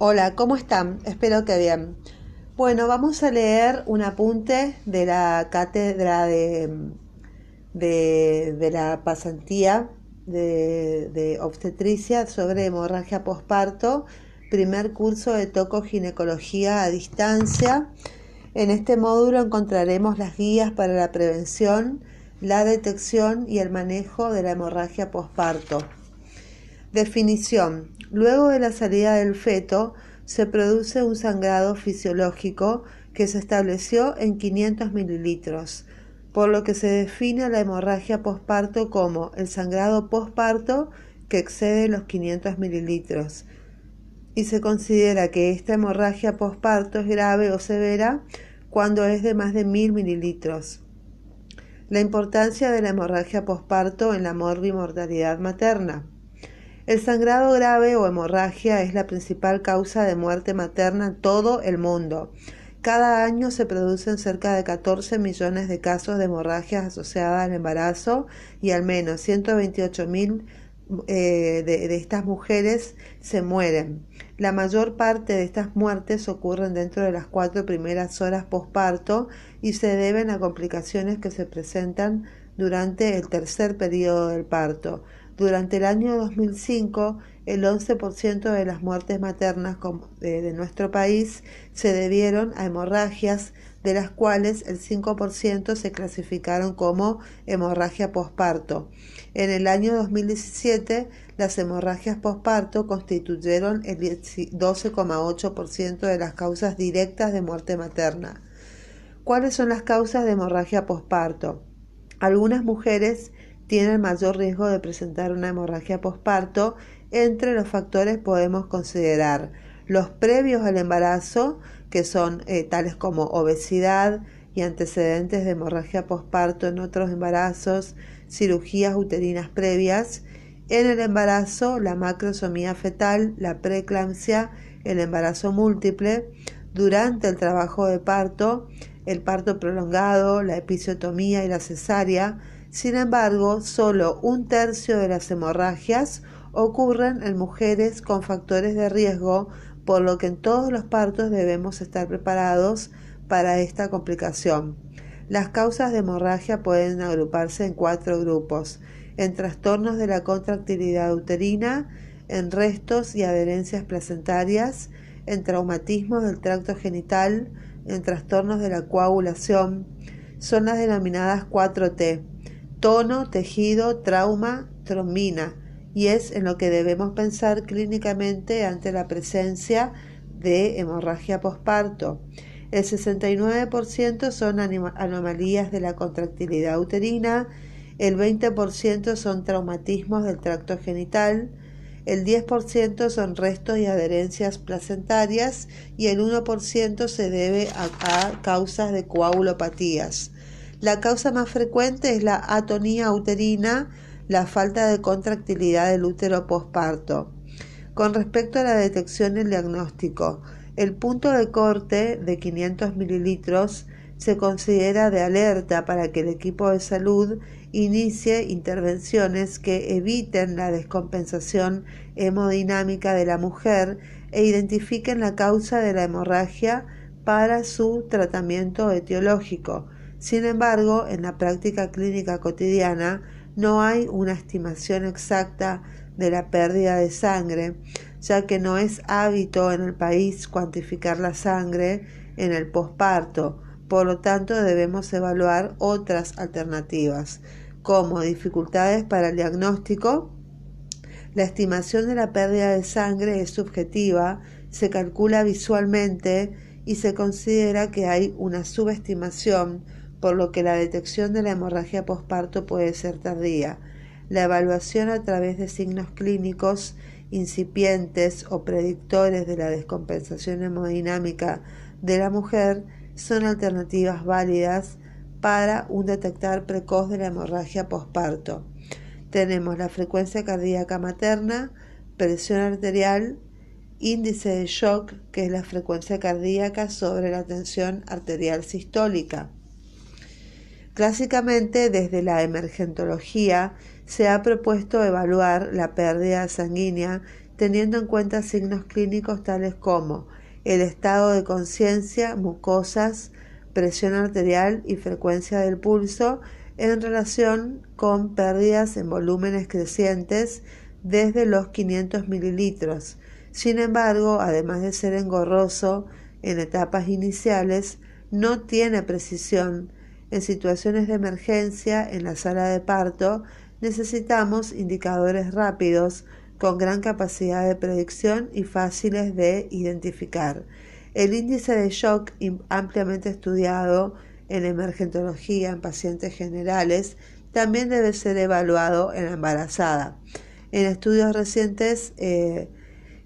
Hola, ¿cómo están? Espero que bien. Bueno, vamos a leer un apunte de la cátedra de, de, la pasantía de, de, obstetricia sobre hemorragia posparto, primer curso de tocoginecología a distancia. En este módulo encontraremos las guías para la prevención, la detección y el manejo de la hemorragia posparto. Definición. Luego de la salida del feto, se produce un sangrado fisiológico que se estableció en 500 mililitros, por lo que se define la hemorragia posparto como el sangrado posparto que excede los 500 mililitros. Y se considera que esta hemorragia posparto es grave o severa cuando es de más de 1000 mililitros. La importancia de la hemorragia posparto en la morbimortalidad materna. El sangrado grave o hemorragia es la principal causa de muerte materna en todo el mundo. Cada año se producen cerca de 14 millones de casos de hemorragias asociadas al embarazo y al menos 128 mil eh, de, de, estas mujeres se mueren. La mayor parte de estas muertes ocurren dentro de las cuatro primeras horas posparto y se deben a complicaciones que se presentan durante el tercer periodo del parto. Durante el año 2005, el 11% de las muertes maternas de nuestro país se debieron a hemorragias, de las cuales el 5% se clasificaron como hemorragia posparto. En el año 2017, las hemorragias posparto constituyeron el 12,8% de las causas directas de muerte materna. ¿Cuáles son las causas de hemorragia posparto? Algunas mujeres tienen mayor riesgo de presentar una hemorragia posparto. Entre los factores podemos considerar los previos al embarazo, que son eh, tales como obesidad y antecedentes de hemorragia posparto en otros embarazos, cirugías uterinas previas. En el embarazo, la macrosomía fetal, la preeclampsia, el embarazo múltiple. Durante el trabajo de parto, el parto prolongado, la episiotomía y la cesárea sin embargo, solo un tercio de las hemorragias ocurren en mujeres con factores de riesgo, por lo que en todos los partos debemos estar preparados para esta complicación. Las causas de hemorragia pueden agruparse en cuatro grupos, en trastornos de la contractilidad uterina, en restos y adherencias placentarias, en traumatismos del tracto genital, en trastornos de la coagulación, son las denominadas 4T tono, tejido, trauma, trombina, y es en lo que debemos pensar clínicamente ante la presencia de hemorragia posparto. El 69% son anomalías de la contractilidad uterina, el 20% son traumatismos del tracto genital, el 10% son restos y adherencias placentarias y el 1% se debe a, causas de coagulopatías. La causa más frecuente es la atonía uterina, la falta de contractilidad del útero posparto. Con respecto a la detección y el diagnóstico, el punto de corte de 500 mililitros se considera de alerta para que el equipo de salud inicie intervenciones que eviten la descompensación hemodinámica de la mujer e identifiquen la causa de la hemorragia para su tratamiento etiológico. Sin embargo, en la práctica clínica cotidiana no hay una estimación exacta de la pérdida de sangre, ya que no es hábito en el país cuantificar la sangre en el posparto. Por lo tanto, debemos evaluar otras alternativas, como dificultades para el diagnóstico. La estimación de la pérdida de sangre es subjetiva, se calcula visualmente y se considera que hay una subestimación por lo que la detección de la hemorragia posparto puede ser tardía. La evaluación a través de signos clínicos incipientes o predictores de la descompensación hemodinámica de la mujer son alternativas válidas para un detectar precoz de la hemorragia posparto. Tenemos la frecuencia cardíaca materna, presión arterial, índice de shock, que es la frecuencia cardíaca sobre la tensión arterial sistólica. Clásicamente, desde la emergentología, se ha propuesto evaluar la pérdida sanguínea teniendo en cuenta signos clínicos tales como el estado de conciencia, mucosas, presión arterial y frecuencia del pulso en relación con pérdidas en volúmenes crecientes desde los 500 mililitros. Sin embargo, además de ser engorroso en etapas iniciales, no tiene precisión. En situaciones de emergencia en la sala de parto necesitamos indicadores rápidos con gran capacidad de predicción y fáciles de identificar. El índice de shock ampliamente estudiado en emergentología en pacientes generales también debe ser evaluado en la embarazada. En estudios recientes eh,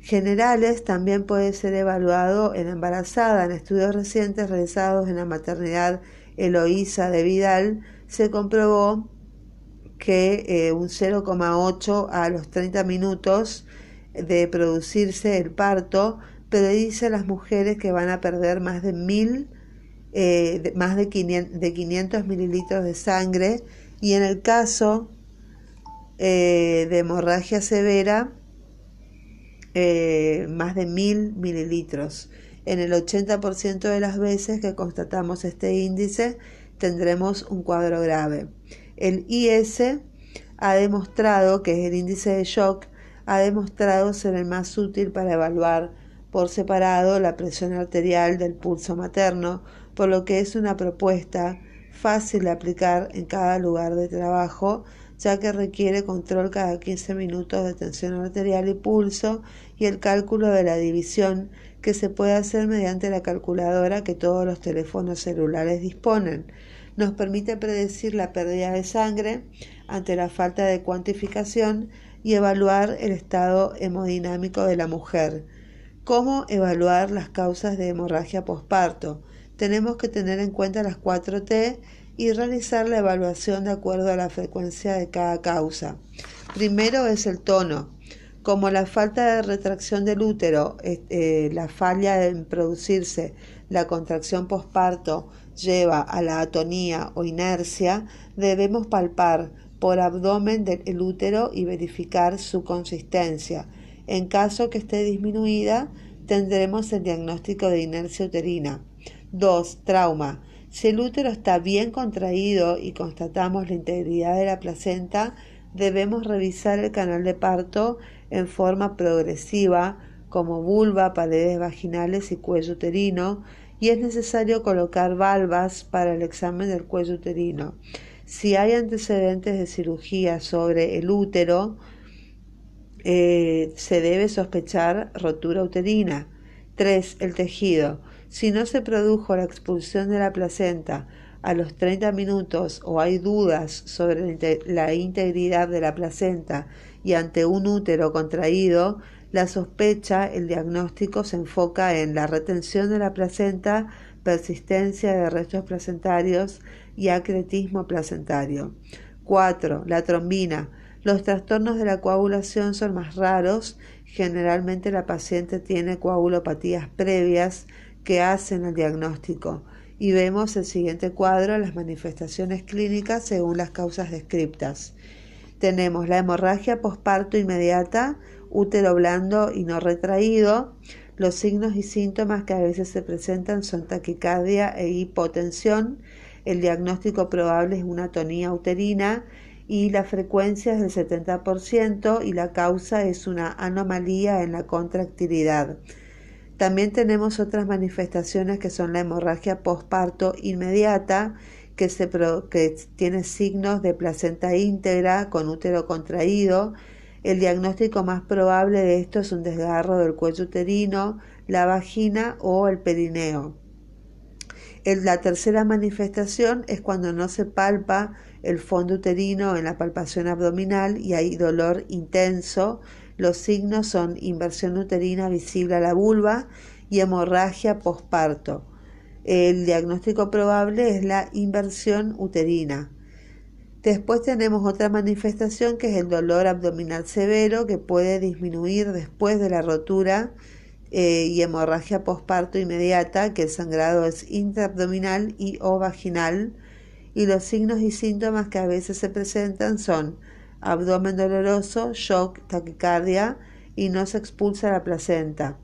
generales también puede ser evaluado en la embarazada. En estudios recientes realizados en la maternidad Eloísa de Vidal se comprobó que eh, un 0,8 a los 30 minutos de producirse el parto predice a las mujeres que van a perder más de mil, eh, más de 500, de 500, mililitros de sangre y en el caso eh, de hemorragia severa más de mil mililitros. En el 80% de las veces que constatamos este índice tendremos un cuadro grave. El IS ha demostrado, que es el índice de shock, ha demostrado ser el más útil para evaluar por separado la presión arterial del pulso materno, por lo que es una propuesta fácil de aplicar en cada lugar de trabajo, ya que requiere control cada 15 minutos de tensión arterial y pulso y el cálculo de la división que se puede hacer mediante la calculadora que todos los teléfonos celulares disponen nos permite predecir la pérdida de sangre ante la falta de cuantificación y evaluar el estado hemodinámico de la mujer. ¿Cómo evaluar las causas de hemorragia posparto? Tenemos que tener en cuenta las 4T y realizar la evaluación de acuerdo a la frecuencia de cada causa. Primero es el tono. Como la falta de retracción del útero, eh, la falla en producirse la contracción posparto lleva a la atonía o inercia, debemos palpar por abdomen del útero y verificar su consistencia. En caso que esté disminuida, tendremos el diagnóstico de inercia uterina. 2. Trauma. Si el útero está bien contraído y constatamos la integridad de la placenta, debemos revisar el canal de parto en forma progresiva, como vulva, paredes vaginales y cuello uterino, y es necesario colocar valvas para el examen del cuello uterino. Si hay antecedentes de cirugía sobre el útero, eh, se debe sospechar rotura uterina. 3. El tejido. Si no se produjo la expulsión de la placenta a los 30 minutos o hay dudas sobre la integridad de la placenta y ante un útero contraído, la sospecha, el diagnóstico se enfoca en la retención de la placenta, persistencia de restos placentarios y acretismo placentario. 4. La trombina. Los trastornos de la coagulación son más raros. Generalmente la paciente tiene coagulopatías previas que hacen el diagnóstico. Y vemos el siguiente cuadro, las manifestaciones clínicas según las causas descriptas. Tenemos la hemorragia posparto inmediata, útero blando y no retraído. Los signos y síntomas que a veces se presentan son taquicardia e hipotensión. El diagnóstico probable es una tonía uterina y la frecuencia es del 70% y la causa es una anomalía en la contractilidad. También tenemos otras manifestaciones que son la hemorragia postparto inmediata, que, tiene signos de placenta íntegra con útero contraído, el diagnóstico más probable de esto es un desgarro del cuello uterino, la vagina o el perineo. la tercera manifestación es cuando no se palpa el fondo uterino en la palpación abdominal y hay dolor intenso. Los signos son inversión uterina visible a la vulva y hemorragia posparto. El diagnóstico probable es la inversión uterina. Después tenemos otra manifestación que es el dolor abdominal severo que puede disminuir después de la rotura eh, y hemorragia posparto inmediata, que el sangrado es intraabdominal y o vaginal. Y los signos y síntomas que a veces se presentan son abdomen doloroso, shock, taquicardia, y no se expulsa la placenta.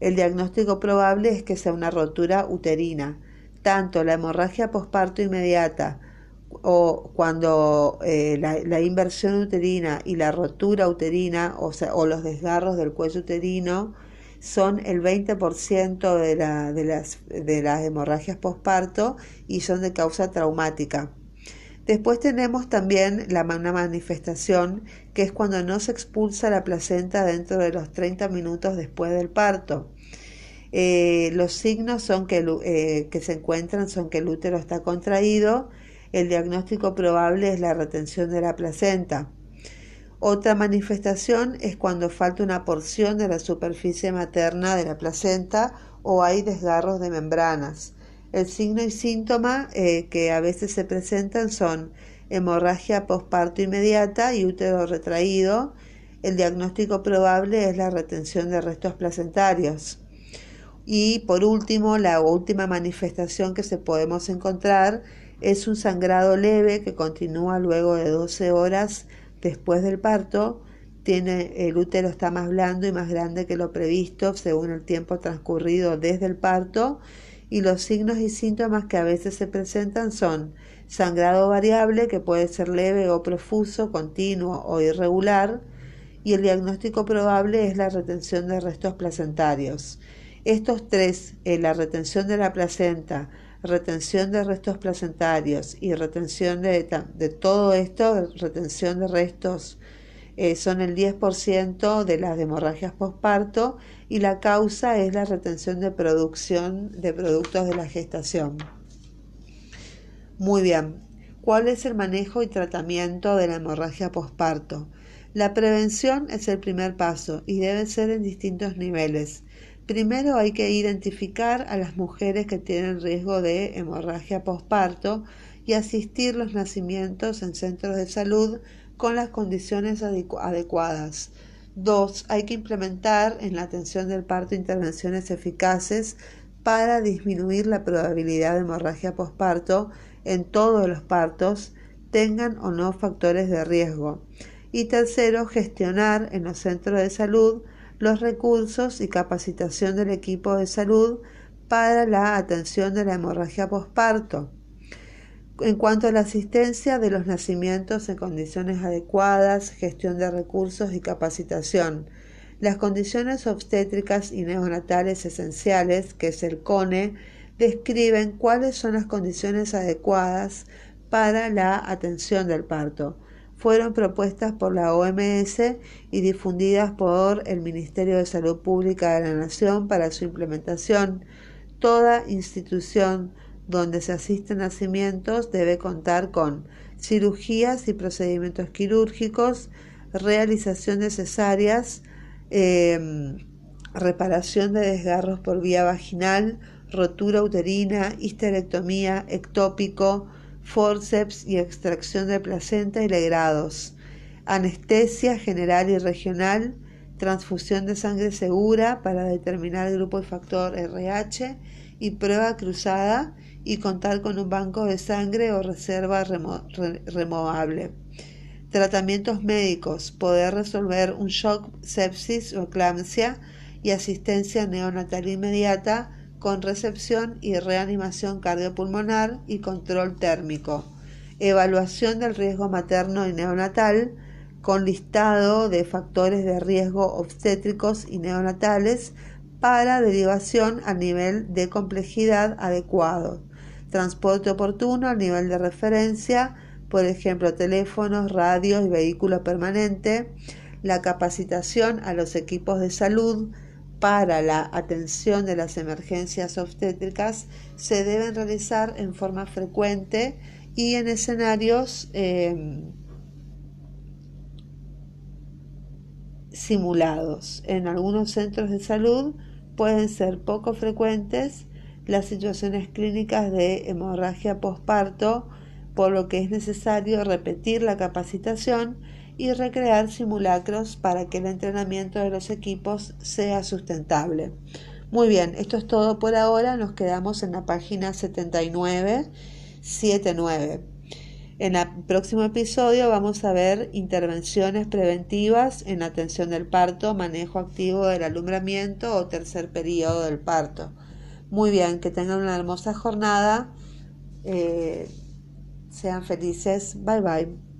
El diagnóstico probable es que sea una rotura uterina. Tanto la hemorragia posparto inmediata o cuando eh, la, inversión uterina y la rotura uterina o, o los desgarros del cuello uterino son el 20% de, de las hemorragias posparto y son de causa traumática. Después tenemos también la, una manifestación que es cuando no se expulsa la placenta dentro de los 30 minutos después del parto. Eh, los signos son eh, que se encuentran son que el útero está contraído, el diagnóstico probable es la retención de la placenta. Otra manifestación es cuando falta una porción de la superficie materna de la placenta o hay desgarros de membranas. El signo y síntoma eh, que a veces se presentan son hemorragia posparto inmediata y útero retraído. El diagnóstico probable es la retención de restos placentarios. Y por último, la última manifestación que se podemos encontrar es un sangrado leve que continúa luego de 12 horas después del parto. Tiene, el útero está más blando y más grande que lo previsto según el tiempo transcurrido desde el parto y los signos y síntomas que a veces se presentan son sangrado variable que puede ser leve o profuso, continuo o irregular y el diagnóstico probable es la retención de restos placentarios. Estos tres, eh, la retención de la placenta, retención de restos placentarios y retención de, de todo esto, retención de restos, eh, son el 10% de las hemorragias posparto y la causa es la retención de producción de productos de la gestación. Muy bien, ¿cuál es el manejo y tratamiento de la hemorragia posparto? La prevención es el primer paso y debe ser en distintos niveles. Primero hay que identificar a las mujeres que tienen riesgo de hemorragia posparto y asistir los nacimientos en centros de salud con las condiciones adecuadas. Dos, hay que implementar en la atención del parto intervenciones eficaces para disminuir la probabilidad de hemorragia posparto en todos los partos, tengan o no factores de riesgo. Y tercero, gestionar en los centros de salud los recursos y capacitación del equipo de salud para la atención de la hemorragia posparto. En cuanto a la asistencia de los nacimientos en condiciones adecuadas, gestión de recursos y capacitación, las condiciones obstétricas y neonatales esenciales, que es el CONE, describen cuáles son las condiciones adecuadas para la atención del parto fueron propuestas por la OMS y difundidas por el Ministerio de Salud Pública de la Nación para su implementación. Toda institución donde se asisten nacimientos debe contar con cirugías y procedimientos quirúrgicos, realización de cesáreas, em, reparación de desgarros por vía vaginal, rotura uterina, histerectomía, ectópico, forceps y extracción de placenta y legrados, anestesia general y regional, transfusión de sangre segura para determinar el grupo y factor RH y prueba cruzada y contar con un banco de sangre o reserva removable. Tratamientos médicos, poder resolver un shock, sepsis o eclampsia y asistencia neonatal inmediata con recepción y reanimación cardiopulmonar y control térmico, evaluación del riesgo materno y neonatal con listado de factores de riesgo obstétricos y neonatales para derivación a nivel de complejidad adecuado, transporte oportuno al nivel de referencia, por ejemplo, teléfonos, radios y vehículo permanente, la capacitación a los equipos de salud, para la atención de las emergencias obstétricas se deben realizar en forma frecuente y en escenarios em, simulados. En algunos centros de salud pueden ser poco frecuentes las situaciones clínicas de hemorragia postparto, por lo que es necesario repetir la capacitación y recrear simulacros para que el entrenamiento de los equipos sea sustentable. Muy bien, esto es todo por ahora. Nos quedamos en la página 7979. En el próximo episodio vamos a ver intervenciones preventivas en atención del parto, manejo activo del alumbramiento o tercer periodo del parto. Muy bien, que tengan una hermosa jornada. Eh, sean felices. Bye bye.